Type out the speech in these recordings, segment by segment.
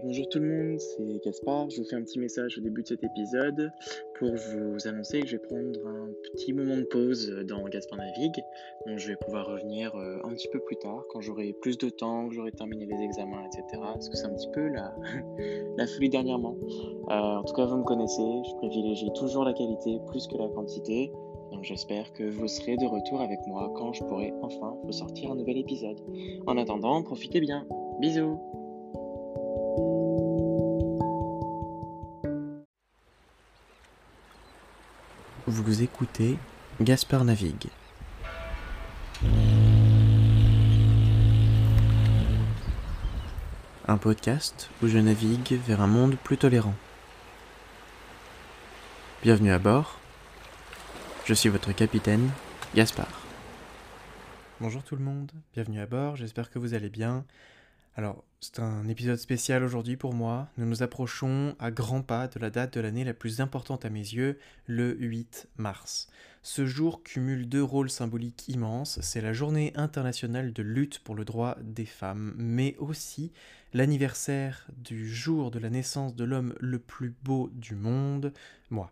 Bonjour tout le monde, c'est Gaspard. Je vous fais un petit message au début de cet épisode pour vous annoncer que je vais prendre un petit moment de pause dans Gaspard Navigue. Je vais pouvoir revenir euh, un petit peu plus tard quand j'aurai plus de temps, que j'aurai terminé les examens, etc. Parce que c'est un petit peu la, la folie dernièrement. Euh, en tout cas, vous me connaissez, je privilégie toujours la qualité plus que la quantité. Donc j'espère que vous serez de retour avec moi quand je pourrai enfin vous sortir un nouvel épisode. En attendant, profitez bien. Bisous Vous écoutez Gaspard Navigue. Un podcast où je navigue vers un monde plus tolérant. Bienvenue à bord. Je suis votre capitaine, Gaspard. Bonjour tout le monde, bienvenue à bord, j'espère que vous allez bien. Alors, c'est un épisode spécial aujourd'hui pour moi. Nous nous approchons à grands pas de la date de l'année la plus importante à mes yeux, le 8 mars. Ce jour cumule deux rôles symboliques immenses. C'est la journée internationale de lutte pour le droit des femmes, mais aussi l'anniversaire du jour de la naissance de l'homme le plus beau du monde, moi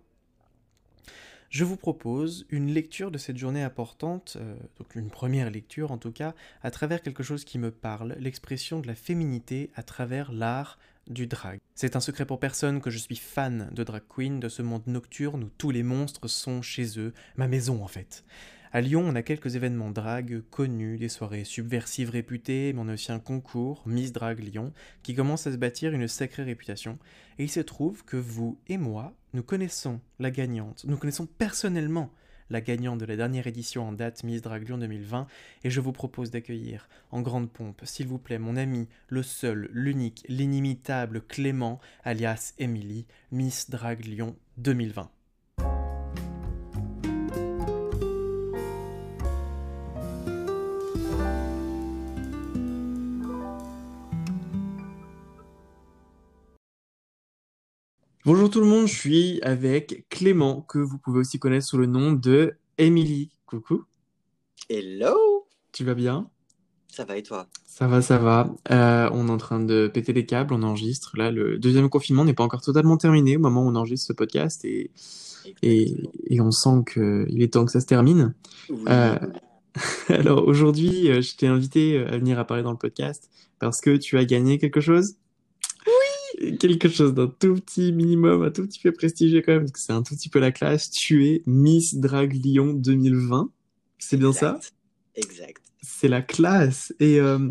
je vous propose une lecture de cette journée importante, euh, donc une première lecture en tout cas, à travers quelque chose qui me parle, l'expression de la féminité à travers l'art du drag. C'est un secret pour personne que je suis fan de drag queen, de ce monde nocturne où tous les monstres sont chez eux, ma maison en fait. À Lyon, on a quelques événements drag connus, des soirées subversives réputées, mais on a aussi un concours, Miss Drag Lyon, qui commence à se bâtir une sacrée réputation. Et il se trouve que vous et moi, nous connaissons la gagnante, nous connaissons personnellement la gagnante de la dernière édition en date Miss Drag Lyon 2020, et je vous propose d'accueillir en grande pompe, s'il vous plaît, mon ami, le seul, l'unique, l'inimitable Clément, alias Emily, Miss Drag Lyon 2020. Bonjour tout le monde, je suis avec Clément, que vous pouvez aussi connaître sous le nom de Emily. Coucou. Hello. Tu vas bien? Ça va et toi? Ça va, ça va. Euh, on est en train de péter les câbles, on enregistre. Là, le deuxième confinement n'est pas encore totalement terminé au moment où on enregistre ce podcast et, et, on sent qu'il est temps que ça se termine. Euh, alors aujourd'hui, euh, je t'ai invité à venir à parler dans le podcast parce que tu as gagné quelque chose? Quelque chose d'un tout petit minimum, un tout petit peu prestigieux quand même, parce que c'est un tout petit peu la classe. Tu es Miss Drag Lyon 2020. C'est bien ça? Exact. C'est la classe. Et euh,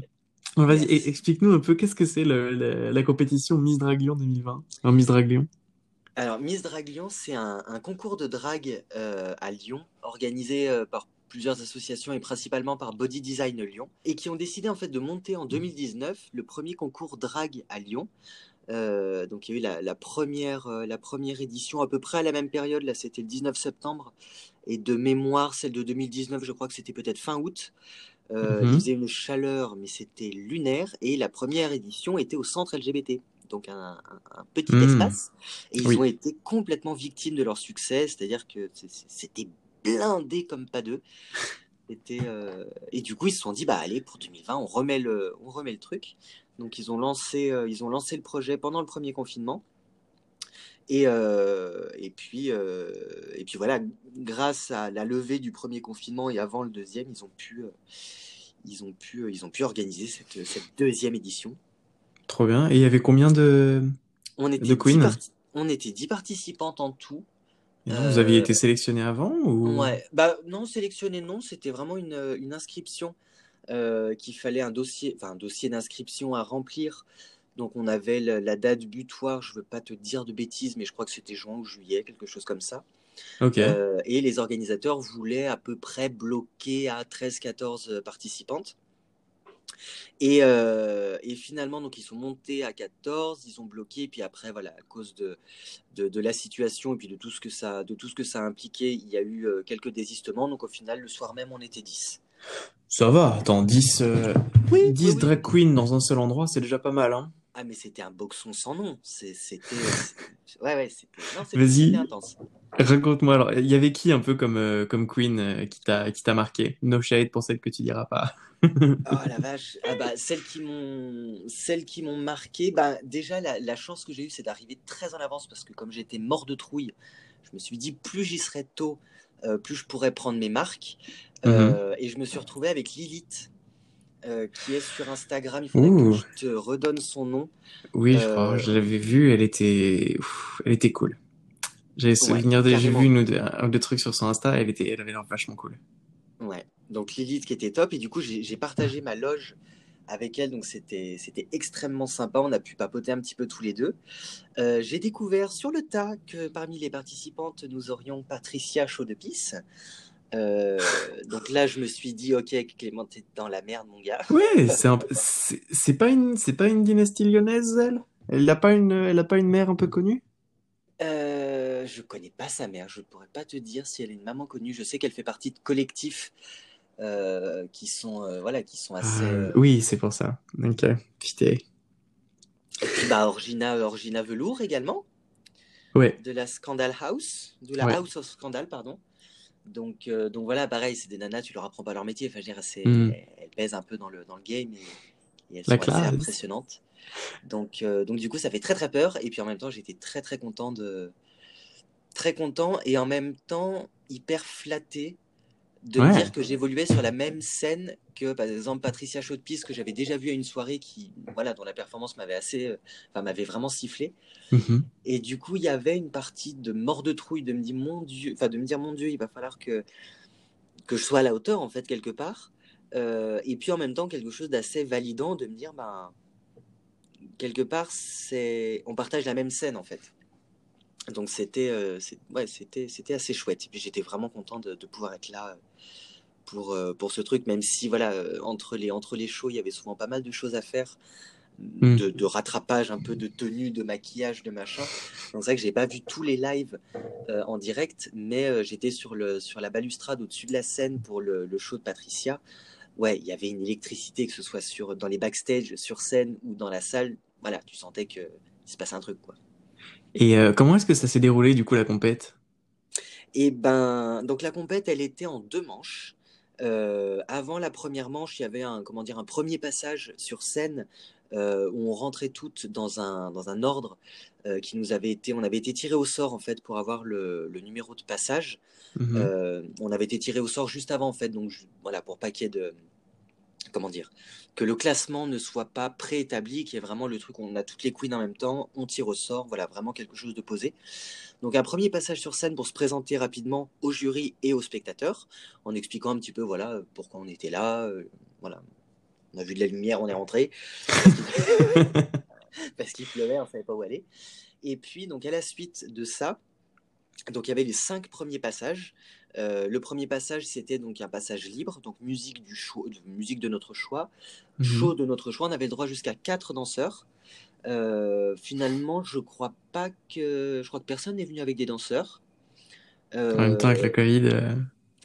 vas-y, explique-nous un peu qu'est-ce que c'est la compétition Miss Drag Lyon 2020 Miss Drag Lyon. Alors, Miss Drag Lyon, c'est un, concours de drague euh, à Lyon, organisé euh, par plusieurs associations et principalement par Body Design Lyon, et qui ont décidé en fait de monter en 2019 le premier concours drague à Lyon. Euh, donc il y a eu la, première, euh, la première édition à peu près à la même période, là c'était le 19 septembre, et de mémoire, celle de 2019, je crois que c'était peut-être fin août. Euh, Il faisait une chaleur, mais c'était lunaire, et la première édition était au centre LGBT, donc un, petit mmh. espace, et ils ont été complètement victimes de leur succès, c'est-à-dire que c'était blindé comme pas deux. Euh, et du coup, ils se sont dit, bah allez, pour 2020, on remet le, on remet le truc. Donc ils ont lancé, euh, ils ont lancé le projet pendant le premier confinement. Et, euh, et, puis, euh, et puis voilà, grâce à la levée du premier confinement et avant le deuxième, ils ont pu, ils ont pu, ils ont pu organiser cette, cette, deuxième édition. Trop bien. Et il y avait combien de, on était de On était 10 participantes en tout. vous aviez été sélectionné avant ou... Ouais, bah non, sélectionné non, c'était vraiment une, une inscription qu'il fallait un dossier, enfin un dossier d'inscription à remplir. Donc on avait la, date butoir, je veux pas te dire de bêtises, mais je crois que c'était juin ou juillet, quelque chose comme ça. Euh, et les organisateurs voulaient à peu près bloquer à 13-14 participantes. Et, euh, et, finalement, donc, ils sont montés à 14, ils ont bloqué, et puis après, voilà, à cause de, de, la situation et puis de tout, ce que ça, de tout ce que ça a impliqué, il y a eu quelques désistements. Donc au final, le soir même, on était 10. Ça va, attends, 10, 10 euh, drag queens dans un seul endroit, c'est déjà pas mal, hein Ah, mais c'était un boxon sans nom. C'était. Ouais, ouais, c'était. Vas-y. intense. Raconte-moi alors, il y avait qui un peu comme, euh, comme Queen euh, qui t'a qui t'a marqué? No shade pour celle que tu diras pas. Oh la vache. Ah bah, celles qui m'ont celles qui m'ont marqué, bah, déjà, la, la chance que j'ai eue, c'est d'arriver très en avance parce que comme j'étais mort de trouille, je me suis dit, plus j'y serais tôt, plus je pourrais prendre mes marques. Mhm. Euh, et je me suis retrouvé avec Lilith, euh, qui est sur Instagram. Il faudrait Ouh. que je te redonne son nom. Oui, je Euh, crois, je l'avais vue, elle était, ouf, elle était cool. Souvenir de, j'ai vu une ou deux, un ou deux trucs sur son Insta, elle était, elle avait l'air vachement cool. Ouais, donc Lilith qui était top. Et du coup, j'ai j'ai partagé ma loge avec elle. Donc c'était extrêmement sympa. On a pu papoter un petit peu tous les deux. Euh, j'ai découvert sur le tas que parmi les participantes, nous aurions Patricia Chaudepisse. Euh, donc là, je me suis dit, ok, Clément, t'es dans la merde, mon gars. Ouais, c'est un, pas une, c'est pas une dynastie lyonnaise, elle? Elle a pas une, elle a pas une mère un peu connue? Euh, je connais pas sa mère. Je pourrais pas te dire si elle est une maman connue. Je sais qu'elle fait partie de collectifs euh, qui sont, euh, voilà, qui sont assez. Ah, euh, oui, c'est pour ça. Ok. Et puis bah, Orgina, Orgina Velour également. Ouais, de la Scandal House, de la Ouais. House of Scandal, pardon. Donc, donc voilà, pareil, c'est des nanas, tu leur apprends pas leur métier. Enfin, je dire, c'est, Mm. elles pèsent un peu dans le, dans le game et, et elles La sont assez impressionnantes. Donc, donc du coup, ça fait très très peur. Et puis en même temps, j'étais très très content de, très content et en même temps hyper flatté de Ouais. dire que j'évoluais sur la même scène que par exemple Patricia Chaudepisse que j'avais déjà vue à une soirée qui, voilà, dont la performance m'avait assez, euh, enfin m'avait vraiment sifflé. Mhm. Et du coup, il y avait une partie de mort de trouille de me dire mon Dieu, enfin de me dire mon Dieu, il va falloir que que je sois à la hauteur en fait quelque part. Euh, et puis en même temps quelque chose d'assez validant de me dire ben quelque part c'est on partage la même scène en fait. Donc c'était euh, ouais, c'était c'était assez chouette. Et puis j'étais vraiment content de, de pouvoir être là euh, pour euh, pour ce truc même si voilà euh, entre les entre les shows, il y avait souvent pas mal de choses à faire Mm. de, de rattrapage un peu de tenue, de maquillage, de machin. Donc c'est vrai que j'ai pas vu tous les lives euh, en direct, mais euh, j'étais sur le sur la balustrade au-dessus de la scène pour le, le show de Patricia. Ouais, il y avait une électricité que ce soit sur dans les backstage, sur scène ou dans la salle. Voilà, tu sentais que il se passait un truc quoi. Et euh, comment est-ce que ça s'est déroulé du coup la compète? Et ben, donc la compète, elle était en deux manches. Euh, avant la première manche, il y avait un, comment dire, un premier passage sur scène euh, où on rentrait toutes dans un, dans un ordre euh, qui nous avait été, on avait été tiré au sort en fait pour avoir le, le numéro de passage. Mhm. On avait été tiré au sort juste avant en fait, donc je- voilà pour pas qu'il y ait de, comment dire, que le classement ne soit pas préétabli, qu'il y ait vraiment le truc, on a toutes les queens en même temps, on tire au sort, voilà vraiment quelque chose de posé. Donc un premier passage sur scène pour se présenter rapidement au jury et aux spectateurs, en expliquant un petit peu voilà pourquoi on était là, euh, voilà. On a vu de la lumière, on est rentré parce qu'il pleuvait, on savait pas où aller. Et puis donc à la suite de ça, donc il y avait les cinq premiers passages. Euh, le premier passage c'était donc un passage libre, donc musique du choix, musique de notre choix, Mhm. show de notre choix. On avait le droit jusqu'à quatre danseurs. Euh, finalement, je crois pas que, je crois que personne n'est venu avec des danseurs. En même temps avec le Covid. euh,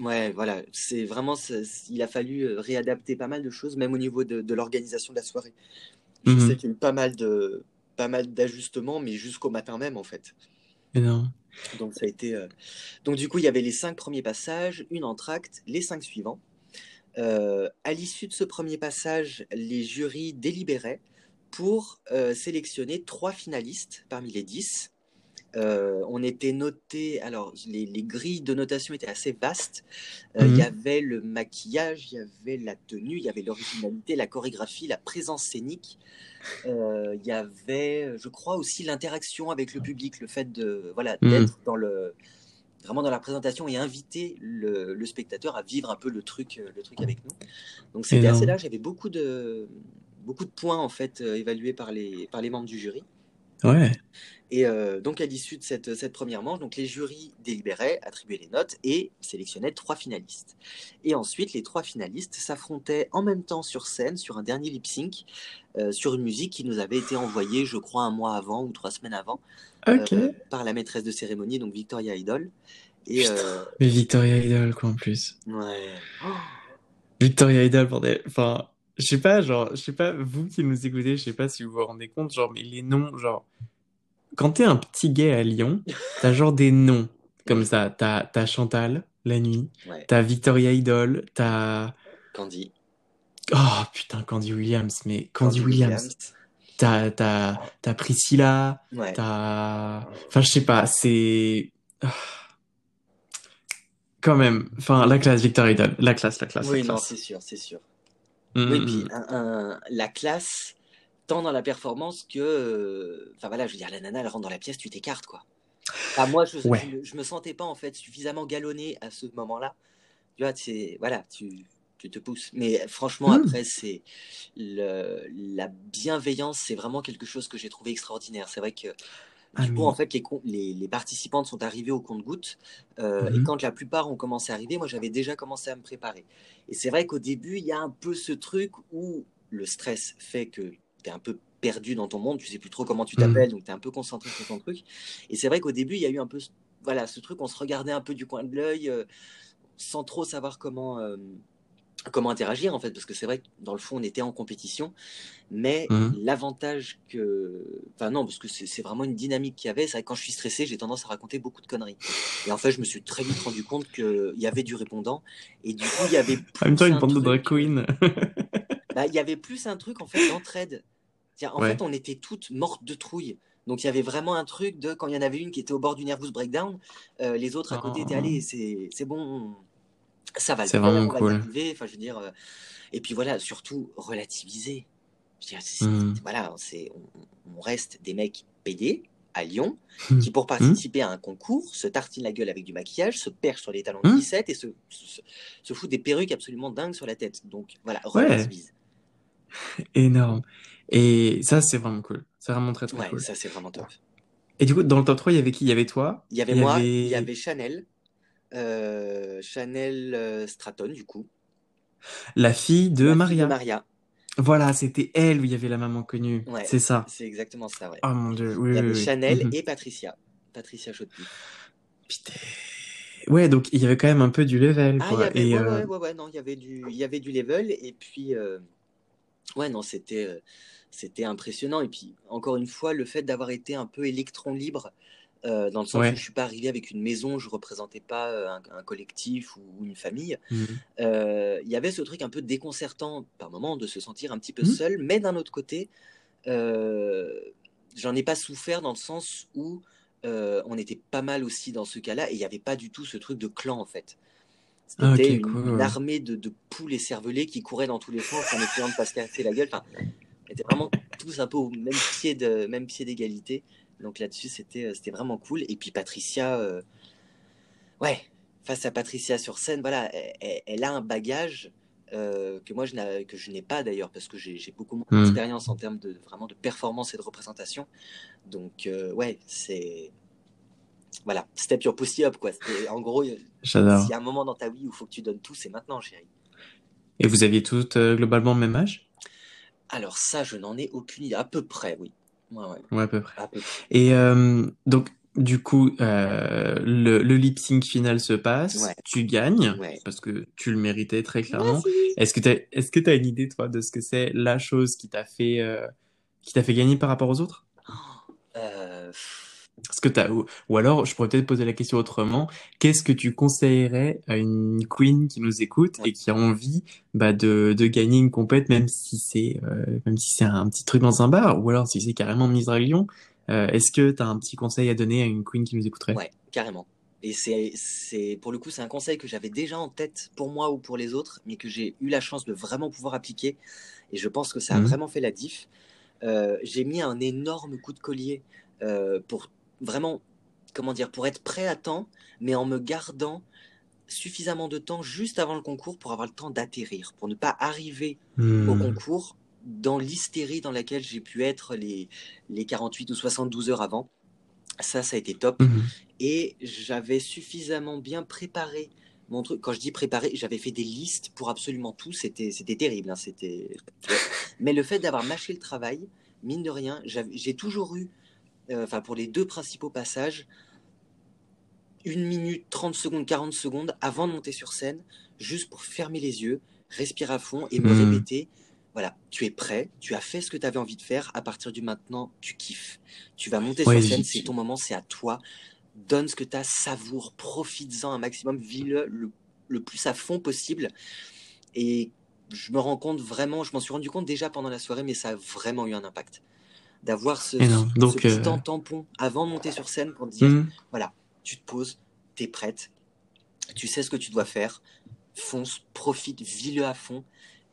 Ouais, voilà, c'est vraiment, il a fallu réadapter pas mal de choses, même au niveau de, de l'organisation de la soirée. Je Mhm. sais qu'il y a eu pas mal de, pas mal d'ajustements, mais jusqu'au matin même en fait. énorme. Donc ça a été, euh, du coup il y avait les cinq premiers passages, une entracte, les cinq suivants. Euh, à l'issue de ce premier passage, les jurys délibéraient pour euh, sélectionner trois finalistes parmi les dix. Euh, on était noté, alors les, les grilles de notation étaient assez vastes. Euh, Il Mhm. y avait le maquillage, il y avait la tenue, il y avait l'originalité, la chorégraphie, la présence scénique. Euh, Il y avait, je crois aussi l'interaction avec le public, le fait de voilà Mhm. d'être dans le vraiment dans la présentation et inviter le, le spectateur à vivre un peu le truc, le truc avec nous. Donc c'était assez large. Il y avait beaucoup de beaucoup de points en fait évalués par les par les membres du jury. Ouais. Et euh, donc, à l'issue de cette, cette première manche, donc les jurys délibéraient, attribuaient les notes et sélectionnaient trois finalistes. Et ensuite, les trois finalistes s'affrontaient en même temps sur scène, sur un dernier lip sync, euh, sur une musique qui nous avait été envoyée, je crois, un mois avant ou trois semaines avant, euh, par la maîtresse de cérémonie, donc Victoria Idol. Et Putain. Mais Victoria Idol quoi en plus. ouais. Oh, Victoria Idol bordel. Enfin, je sais pas, genre, je sais pas, vous qui nous écoutez, je sais pas si vous vous rendez compte, genre, mais les noms, genre, quand t'es un petit gay à Lyon, t'as genre des noms comme ça. T'as, t'as Chantal, la nuit, Ouais. t'as Victoria Idol, t'as. Candy. Oh putain, Candy Williams, mais Candy, Williams. T'as, t'as, t'as Priscilla, Ouais. t'as. Enfin, je sais pas, c'est. Ah. Quand même, enfin, la classe, Victoria Idol, la classe, la classe, Oui, la non, c'est sûr, c'est sûr. Mm, Oui, mm, puis mm. un- un- la classe, tant dans la performance que. euh, Enfin voilà, je veux dire, la nana, elle rentre dans la pièce, tu t'écartes, quoi. Enfin, moi, je, Ouais. je, me- je me sentais pas, en fait, suffisamment galonné à ce moment-là. Tu vois, c'est. Voilà, tu, tu te pousses. Mais franchement, après, c'est. La bienveillance, c'est vraiment quelque chose que j'ai trouvé extraordinaire. C'est vrai que. Du coup, en fait, les, les, les participantes sont arrivées au compte-gouttes. euh, Et Mhm. quand la plupart ont commencé à arriver, moi, j'avais déjà commencé à me préparer. Et c'est vrai qu'au début, il y a un peu ce truc où le stress fait que tu es un peu perdu dans ton monde, tu sais plus trop comment tu Mhm. t'appelles, donc tu es un peu concentré sur ton truc. Et c'est vrai qu'au début, il y a eu un peu ce- voilà, ce truc, on se regardait un peu du coin de l'œil, euh, sans trop savoir comment, euh, comment interagir, en fait, parce que c'est vrai que dans le fond, on était en compétition. Mais Mhm. l'avantage que. Enfin, non, parce que c'est vraiment une dynamique qu'il y avait. C'est vrai que quand je suis stressé, j'ai tendance à raconter beaucoup de conneries. Et en fait, je me suis très vite rendu compte qu'il y avait du répondant. Et du coup, il y avait En même temps, plus une un bande de drag queen. bah, il y avait plus un truc en fait d'entraide. En Ouais. fait, on était toutes mortes de trouille. Donc il y avait vraiment un truc de quand il y en avait une qui était au bord du nervous breakdown, euh, les autres à côté étaient Oh. allés, c'est bon, ça va le C'est faire, vraiment on va y cool. arriver. Enfin, je veux dire, euh, et puis voilà, surtout relativiser. Je veux dire, c'est- Mm. Voilà, c'est on, on reste des mecs pédés à Lyon Mm. qui pour participer à un concours se tartinent la gueule avec du maquillage, se perchent sur les talons de Mm. 17 et se, se, se foutent des perruques absolument dingues sur la tête. Donc voilà, Ouais. relativise. Énorme. Et ça, c'est vraiment cool. C'est vraiment très, très Ouais, cool. ça c'est vraiment top. Et du coup, dans le top 3, il y avait qui? Il y avait toi? Il y avait Il moi, avait- il y avait Chanel, Chanel euh, Stratton du coup. La fille de La fille Maria. Maria, Voilà, c'était elle où il y avait la maman connue. Ouais. C'est ça. c'est exactement ça, ouais. Oh mon dieu, oui, il y avait oui. Chanel Mhm. et Patricia. Patricia Chauty. Putain. Ouais, donc il y avait quand même un peu du level, Ah, quoi. avait, Et, ouais, euh, ouais, ouais, ouais, non, il y avait du, il y avait du level et puis, euh, ouais, non, c'était, euh, c'était impressionnant. Et puis, encore une fois, le fait d'avoir été un peu électron libre, euh, dans le sens Ouais. où je suis pas arrivé avec une maison, je représentais pas euh, un, un collectif ou, une famille. mhm. Euh, il y avait ce truc un peu déconcertant par moment de se sentir un petit peu Mhm. seul, mais d'un autre côté, euh, j'en ai pas souffert dans le sens où on était pas mal aussi dans ce cas-là et il n'y avait pas du tout ce truc de clan en fait. C'était Ah, ok, une, cool. une armée de, de poules et cervelés qui couraient dans tous les sens en essayant de pas se casser la gueule. Enfin, on était vraiment tous un peu au même pied de même pied d'égalité. Donc là-dessus, c'était euh, c'était vraiment cool. Et puis Patricia, euh, ouais, face à Patricia sur scène, voilà, elle, a un bagage euh, que moi je n'ai que je n'ai pas d'ailleurs parce que j'ai j'ai beaucoup moins Hmm. d'expérience en termes de vraiment de performance et de représentation. Donc euh, ouais, c'est voilà, step your pussy up quoi. C'était- En gros, il J'adore. y a un moment dans ta vie où il faut que tu donnes tout, c'est maintenant, chérie. Et vous aviez toutes globalement le même âge? Alors ça, je n'en ai aucune idée. À peu près, oui. Ouais, ouais, Ouais, à peu près. à peu près. Et euh, donc, du coup, euh, le, le lip sync final se passe, Ouais. tu gagnes, parce que tu le méritais très clairement. Est-ce que tu est-ce que as une idée, toi, de ce que c'est la chose qui t'a fait, euh, qui t'a fait gagner par rapport aux autres? Euh, Est-ce que t'as, ou, ou alors, je pourrais peut-être poser la question autrement. Qu'est-ce que tu conseillerais à une queen qui nous écoute et qui a envie, bah, de, de gagner une compète, même si c'est, euh, même si c'est un petit truc dans un bar, ou alors si c'est carrément Miss Draglion, euh, est-ce que t'as un petit conseil à donner à une queen qui nous écouterait? Ouais, carrément. Et c'est, c'est, pour le coup, c'est un conseil que j'avais déjà en tête pour moi ou pour les autres, mais que j'ai eu la chance de vraiment pouvoir appliquer. Et je pense que ça a Mhm. vraiment fait la diff. Euh, j'ai mis un énorme coup de collier euh, pour vraiment, comment dire, pour être prêt à temps, mais en me gardant suffisamment de temps juste avant le concours pour avoir le temps d'atterrir, pour ne pas arriver au Hmm. concours dans l'hystérie dans laquelle j'ai pu être les, les 48 ou 72 heures avant. Ça, ça a été top. Mhm. Et j'avais suffisamment bien préparé mon truc. Quand je dis préparé, j'avais fait des listes pour absolument tout. C'était, terrible. hein, C'était... Mais le fait d'avoir mâché le travail, mine de rien, j'ai toujours eu, enfin pour les deux principaux passages, une minute, 30 secondes, 40 secondes avant de monter sur scène, juste pour fermer les yeux, respirer à fond et me Mhm. répéter voilà, tu es prêt, tu as fait ce que tu avais envie de faire, à partir du maintenant, tu kiffes. Tu vas monter Ouais, sur scène, c'est ton moment, c'est à toi. Donne ce que tu as, savoure, profites-en un maximum, vis-le le, le plus à fond possible. Et je me rends compte vraiment, je m'en suis rendu compte déjà pendant la soirée, mais ça a vraiment eu un impact. D'avoir ce, ce Donc, petit euh, temps tampon avant de monter sur scène pour te dire, hmm, tu te poses, tu es prête, tu sais ce que tu dois faire, fonce, profite, vis-le à fond.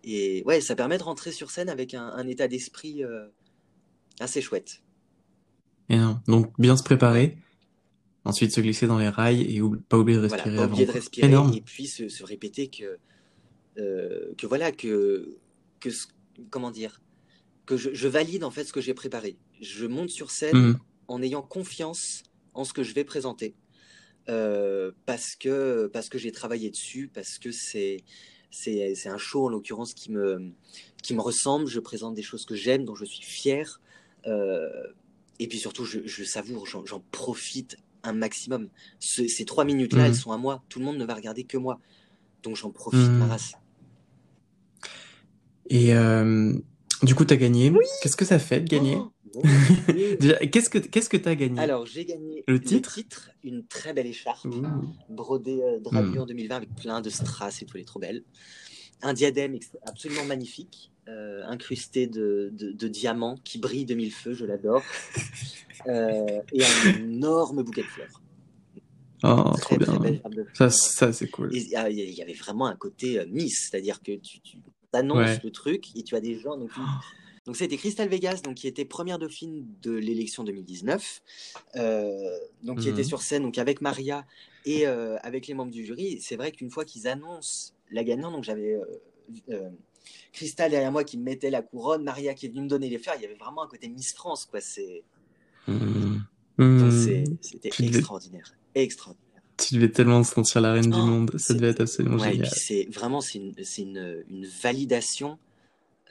Et ouais, ça permet de rentrer sur scène avec un, un état d'esprit euh, assez chouette. énorme. Donc, bien se préparer. Ensuite, se glisser dans les rails et pas oublier de Voilà, respirer pas avant. oublier de quoi. respirer Énorme. et puis se, se répéter que, euh, que voilà, que, que comment dire, que je, je valide en fait ce que j'ai préparé. Je monte sur scène Hmm, en ayant confiance en ce que je vais présenter. Euh, parce que, parce que j'ai travaillé dessus, parce que c'est, c'est, c'est un show en l'occurrence qui me, qui me ressemble. Je présente des choses que j'aime, dont je suis fier. Euh, et puis surtout, je, je savoure, j'en, profite un maximum. Ce- ces trois minutes-là, Mhm. elles sont à moi. Tout le monde ne va regarder que moi. Donc j'en profite, Mhm. ma race. Et euh, du coup, t'as gagné. Qu'est-ce que ça fait de gagner Oh. Déjà, qu'est-ce que qu'est-ce que t'as gagné? Alors, j'ai gagné Le titre une très belle écharpe. Brodée euh, Drag Hmm. en 2020 avec plein de strass et tout, elle est trop belle. Un diadème absolument magnifique, euh, incrusté de, de- de diamants qui brille de mille feux, je l'adore. Euh, et un énorme bouquet de fleurs. Oh, très, trop très bien. belle gerbe de Ça, fleurs. ça c'est cool. Ah, il y, y avait vraiment un côté euh, Miss, c'est-à-dire que tu, tu annonces Ouais. le truc et tu as des gens. Donc, c'était Crystal Vegas, donc qui était première dauphine de l'élection 2019, euh, donc qui Mhm. était sur scène donc avec Maria et euh, avec les membres du jury. C'est vrai qu'une fois qu'ils annoncent la gagnante, donc j'avais euh, Crystal derrière moi qui me mettait la couronne, Maria qui est venue me donner les fleurs. Il y avait vraiment un côté Miss France, quoi. C'est Hmm. c'est- c'était extraordinaire, extraordinaire. Tu devais tellement te sentir la reine du Oh, monde. Ça devait être absolument ouais, génial. c'est vraiment c'est une, une, une validation,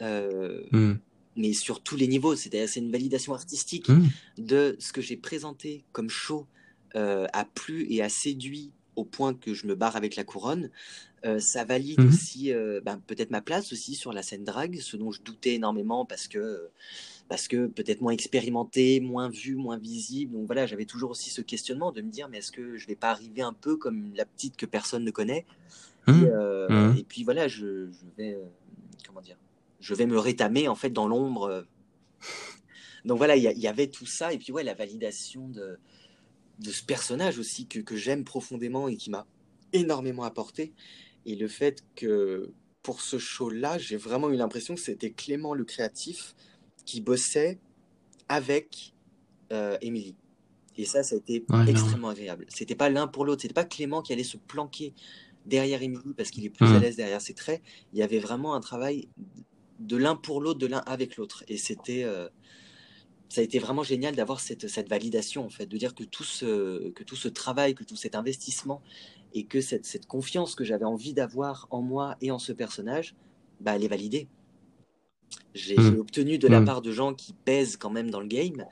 euh, Hmm. mais sur tous les niveaux. C'est-à-dire c'est une validation artistique Hmm. de ce que j'ai présenté comme show euh, a plu et a séduit au point que je me barre avec la couronne. Euh, ça valide Mhm. aussi ben, peut-être ma place aussi sur la scène drague, ce dont je doutais énormément parce que parce que peut-être moins expérimenté, moins vu, moins visible. Donc voilà, j'avais toujours aussi ce questionnement de me dire mais est-ce que je vais pas arriver un peu comme la petite que personne ne connaît? Et, euh, Mhm. et puis voilà, je, je vais euh, comment dire, je vais me rétamer en fait dans l'ombre. euh. Donc voilà, il y, avait tout ça et puis ouais, la validation de de ce personnage aussi que, que j'aime profondément et qui m'a énormément apporté. Et le fait que pour ce show-là, j'ai vraiment eu l'impression que c'était Clément le créatif qui bossait avec euh, Émilie. Et ça, ça a été Ouais, extrêmement agréable. C'était pas l'un pour l'autre. C'était pas Clément qui allait se planquer derrière Émilie parce qu'il est plus à l'aise derrière ses traits. Il y avait vraiment un travail de l'un pour l'autre, de l'un avec l'autre. Et c'était, euh, ça a été vraiment génial d'avoir cette, cette validation, en fait, de dire que tout ce, que tout ce travail, que tout cet investissement et que cette, cette confiance que j'avais envie d'avoir en moi et en ce personnage, bah, elle est validée. J'ai Mm. j'ai obtenu de la Mm. part de gens qui pèsent quand même dans le game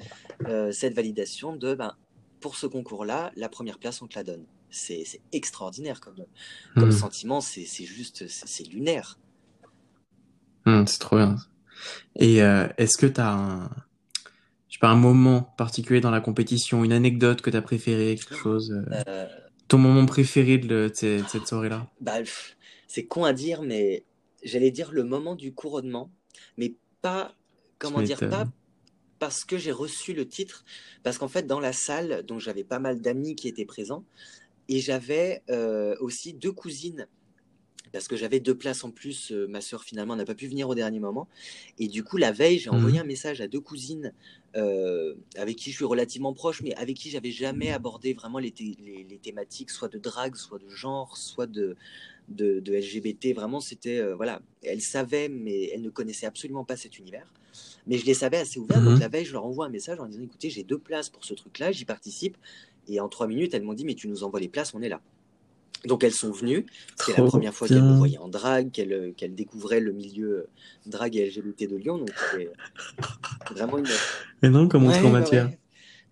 euh, cette validation de ben, pour ce concours-là, la première place, on te la donne. C'est extraordinaire comme, comme Hmm. sentiment, c'est juste, c'est lunaire. Hmm, c'est trop bien. Et euh, est-ce que t'as un, je sais pas, un moment particulier dans la compétition, une anecdote que t'as préférée, quelque chose, euh, Euh, ton moment préféré de, le- de cette soirée-là? bah, c'est con à dire, mais j'allais dire le moment du couronnement, mais pas, comment dire, pas parce que j'ai reçu le titre, parce qu'en fait, dans la salle, donc j'avais pas mal d'amis qui étaient présents, et j'avais euh, aussi deux cousines, parce que j'avais deux places en plus, euh, ma sœur finalement n'a pas pu venir au dernier moment, et du coup, la veille, j'ai envoyé Mhm. un message à deux cousines euh, avec qui je suis relativement proche, mais avec qui j'avais jamais abordé vraiment les, thé- les, les thématiques, soit de drague, soit de genre, soit de, de, de LGBT. Vraiment, c'était. euh, voilà. Elles savaient, mais elles ne connaissaient absolument pas cet univers. Mais je les savais assez ouverts. Donc Mhm. la veille, je leur envoie un message en disant écoutez, j'ai deux places pour ce truc-là, j'y participe. Et en trois minutes, elles m'ont dit mais tu nous envoies les places, on est là. Donc elles sont venues. C'était la première fois qu'elles me voyaient en drague, qu'elles euh, découvraient le milieu euh, drague et LGBT de Lyon. Donc c'était vraiment une, Mais non, comme en Ouais, ouais, matière. ouais.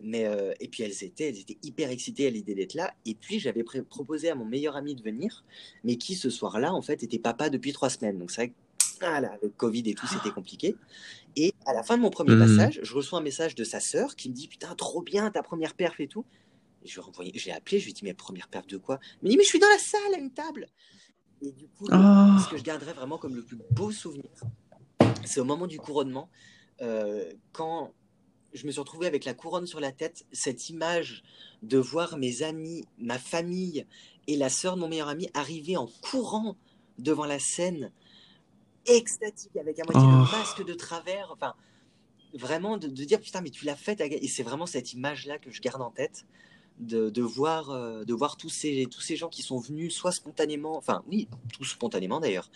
Mais euh, et puis elles étaient, elles étaient hyper excitées à l'idée d'être là. Et puis j'avais proposé à mon meilleur ami de venir, mais qui ce soir-là en fait était papa depuis trois semaines. Donc c'est vrai que Ah là, le Covid et tout, c'était compliqué. Et à la fin de mon premier Mhm. passage, je reçois un message de sa sœur qui me dit Putain, trop bien ta première perf et tout. Je renvoyé- j'ai appelé, je lui ai dit Mais première perf de quoi? Il me dit Mais je suis dans la salle à une table. Et du coup, Ah. ce que je garderai vraiment comme le plus beau souvenir, c'est au moment du couronnement, euh, quand je me suis retrouvé avec la couronne sur la tête, cette image de voir mes amis, ma famille et la sœur de mon meilleur ami arriver en courant devant la scène, extatique, avec à moitié Oh. le masque de travers, enfin, vraiment de, de dire putain, mais tu l'as fait, ta gueule. et c'est vraiment cette image-là que je garde en tête. De, de voir, euh, de voir tous, ces, tous ces gens qui sont venus, soit spontanément, enfin oui, tous spontanément d'ailleurs,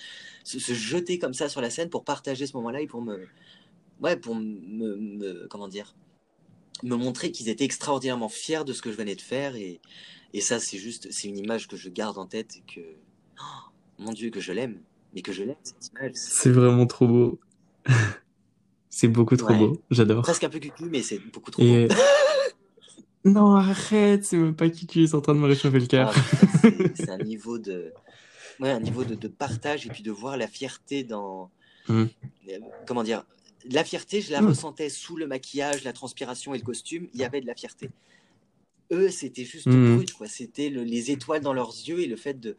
se, se jeter comme ça sur la scène pour partager ce moment-là et pour me, ouais, pour me, me- comment dire, me montrer qu'ils étaient extraordinairement fiers de ce que je venais de faire et, et ça c'est juste, c'est une image que je garde en tête et que, oh, mon Dieu, que je l'aime, mais que je l'aime cette image, c'est C'est vraiment trop beau. C'est beaucoup trop Ouais. beau. J'adore. presque un peu cucu, mais c'est beaucoup trop Et beau. non, arrête, c'est même pas qui tu es en train de me réchauffer le cœur. putain, c'est c'est un niveau de, ouais, un niveau de, de partage et puis de voir la fierté dans, Mm. euh, comment dire, la fierté, je la Mm. ressentais sous le maquillage, la transpiration et le costume. Il y avait de la fierté. Eux, c'était juste Mm. brut, quoi. C'était le- les étoiles dans leurs yeux et le fait de,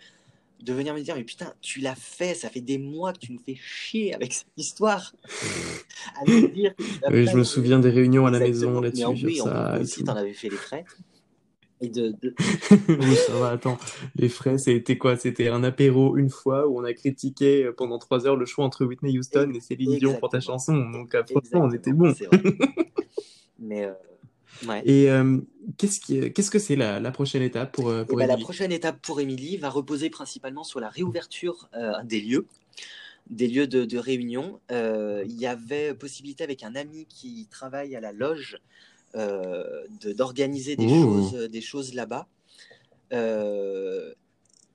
de venir me dire, mais putain, tu l'as fait, ça fait des mois que tu nous fais chier avec cette histoire. À nous dire que Oui, je me souviens des réunions à la maison Mais là-dessus, oui, en ça et aussi, t'en avais fait les frais. Et de, de- Oui, ça va, attends. Les frais, c'était quoi? C'était un apéro une fois où on a critiqué euh, pendant trois heures le choix entre Whitney Houston et Céline Dion pour ta chanson. Donc, euh, franchement, on était vrai. Mais euh, ouais. Et euh, qu'est-ce qui, qu'est-ce que c'est la, la prochaine étape pour, euh, Et pour ben, la prochaine étape pour Émilie va reposer principalement sur la réouverture euh, des lieux, des lieux de, de réunion. Euh, il y avait possibilité avec un ami qui travaille à la loge euh, de- d'organiser des choses, euh, des choses là-bas. Euh,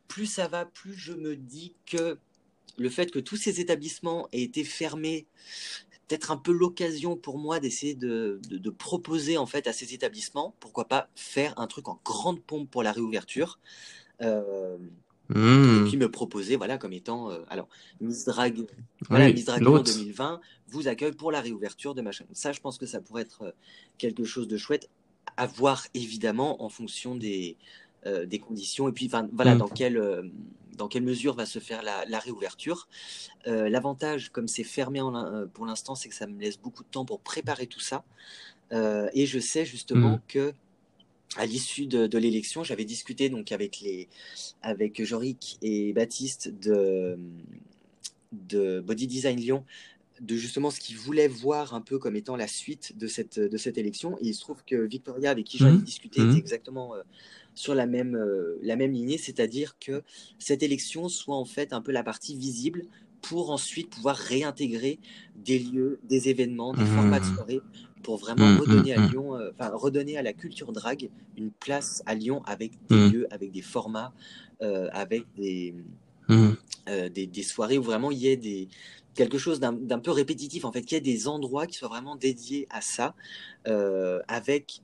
plus ça va, plus je me dis que le fait que tous ces établissements aient été fermés, peut-être un peu l'occasion pour moi d'essayer de, de- de proposer en fait à ces établissements, pourquoi pas faire un truc en grande pompe pour la réouverture. Euh, et Hmm, puis me proposer voilà comme étant euh, alors Miss Drag voilà Miss Drag Lyon l'hôte. 2020 vous accueille pour la réouverture de machin ça je pense que ça pourrait être euh, quelque chose de chouette à voir évidemment en fonction des euh, des conditions et puis voilà Hmm. dans quelle euh, dans quelle mesure va se faire la, la réouverture Euh, l'avantage comme c'est fermé en, pour l'instant c'est que ça me laisse beaucoup de temps pour préparer tout ça Euh, et je sais justement Hmm. que à l'issue de, de l'élection, j'avais discuté donc avec les avec Joric et Baptiste de de Body Design Lyon de justement ce qu'ils voulaient voir un peu comme étant la suite de cette de cette élection et il se trouve que Victoria avec qui j'en ai Mhm. discuté Mhm. était exactement euh, sur la même euh, la même lignée, c'est-à-dire que cette élection soit en fait un peu la partie visible pour ensuite pouvoir réintégrer des lieux, des événements, des formats de Mhm. soirée pour vraiment Mhm, redonner à mhm. Lyon, euh, enfin redonner à la culture drag une place à Lyon avec des lieux, avec des formats, euh, avec des, des, des soirées où vraiment il y ait des, quelque chose d'un d'un peu répétitif, en fait, qu'il y ait des endroits qui soient vraiment dédiés à ça, euh, avec,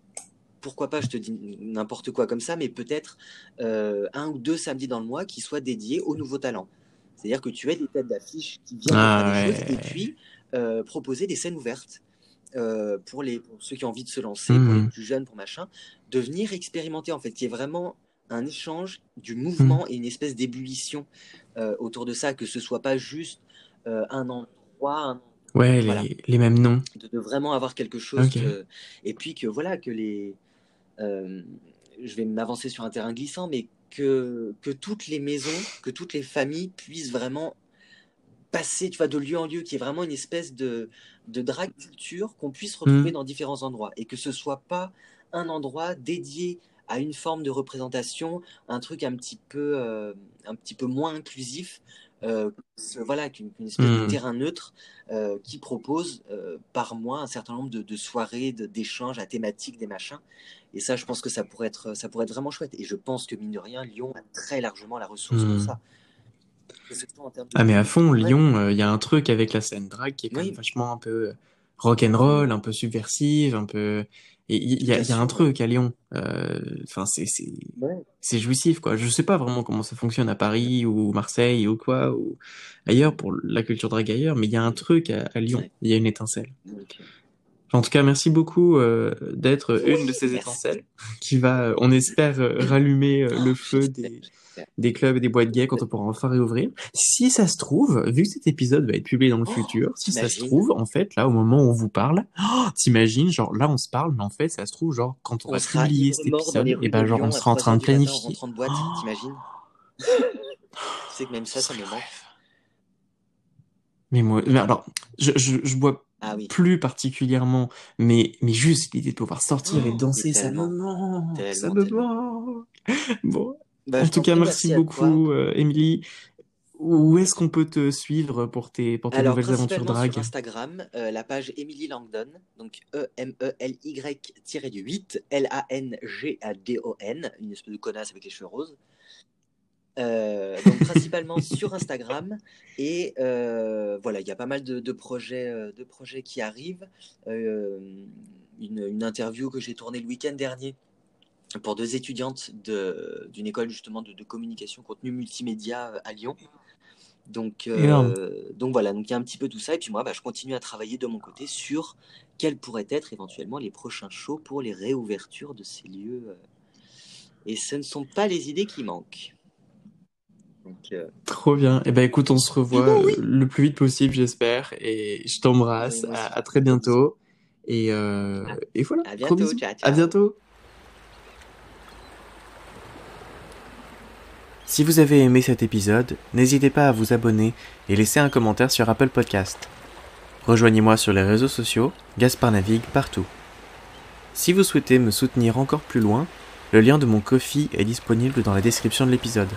pourquoi pas, je te dis n'importe quoi comme ça, mais peut-être euh, un ou deux samedis dans le mois qui soient dédiés aux nouveaux talents. C'est-à-dire que tu aies des têtes d'affiche qui viennent Ah faire des choses et puis euh, proposer des scènes ouvertes euh, pour, les, pour ceux qui ont envie de se lancer, pour les Mhm. plus jeunes, pour machin, de venir expérimenter en fait, qu'il y ait vraiment un échange du mouvement et une espèce d'ébullition autour de ça, que ce soit pas juste un endroit, un- Ouais, les, Voilà. les mêmes noms. de, de vraiment avoir quelque chose, que- et puis que voilà, que les, je vais m'avancer sur un terrain glissant, mais que, que toutes les maisons, que toutes les familles puissent vraiment passer, tu vois, de lieu en lieu, qui est vraiment une espèce de, de drag culture qu'on puisse retrouver Mhm. dans différents endroits et que ce soit pas un endroit dédié à une forme de représentation, un truc un petit peu, euh, un petit peu moins inclusif, euh, voilà, qu'une espèce de Mhm. terrain neutre euh, qui propose euh, par mois un certain nombre de, de soirées, d'échanges à thématiques, des machins. Et ça, je pense que ça pourrait être, ça pourrait être vraiment chouette. Et je pense que mine de rien, Lyon a très largement la ressource pour ça. En termes de Ah, mais à fond. Lyon, il y a un truc avec la scène drag qui est quand Oui. même vachement un peu, rock'n'roll, un peu subversive, un peu. Et il y, a, y a un truc à Lyon. Euh, enfin, c'est c'est c'est jouissif quoi. Je sais pas vraiment comment ça fonctionne à Paris ou Marseille ou quoi ou ailleurs pour la culture drag ailleurs, mais il y a un truc à, Lyon. Il y a une étincelle. En tout cas, merci beaucoup euh, d'être une de ces étincelles qui va, on espère, euh, rallumer euh, le feu des, des clubs et des boîtes gays quand on pourra enfin réouvrir. Si ça se trouve, vu que cet épisode va être publié dans le oh, futur, si ça se trouve, en fait, là, au moment où on vous parle, oh, t'imagines, genre, là, on se parle, mais en fait, ça se trouve, genre, quand on, on va publier cet épisode, et ben, genre, on sera en train de planifier. En boîte, oh. t'imagines Tu sais que même ça, ça me manque. Mais moi, mais alors, je, je, je bois ah plus particulièrement, mais, mais juste l'idée de pouvoir sortir et oh, danser, ça me manque, ça me manque. Bon, bah, en tout cas, merci, beaucoup, euh, Émilie. Où est-ce qu'on peut te suivre pour tes, pour tes nouvelles aventures drag sur Instagram, euh, la page Emily Langdon, donc E-M-E-L-Y-8, L-A-N-G-A-D-O-N, une espèce de connasse avec les cheveux roses. Euh, donc principalement sur Instagram et euh, voilà il y a pas mal de, projets de projets qui arrivent une, interview que j'ai tournée le week-end dernier pour deux étudiantes d'une école justement de, communication contenu multimédia à Lyon donc donc voilà donc il y a un petit peu tout ça et puis moi bah, je continue à travailler de mon côté sur quels pourraient être éventuellement les prochains shows pour les réouvertures de ces lieux et ce ne sont pas les idées qui manquent euh, Trop bien. Et eh ben écoute, on se revoit le plus vite possible, j'espère. Et je t'embrasse. à, très bientôt. Et, euh, et voilà. À bientôt. À bientôt. Si vous avez aimé cet épisode, n'hésitez pas à vous abonner et laisser un commentaire sur Apple Podcast. Rejoignez-moi sur les réseaux sociaux, Gaspard navigue partout. Si vous souhaitez me soutenir encore plus loin, le lien de mon Kofi est disponible dans la description de l'épisode.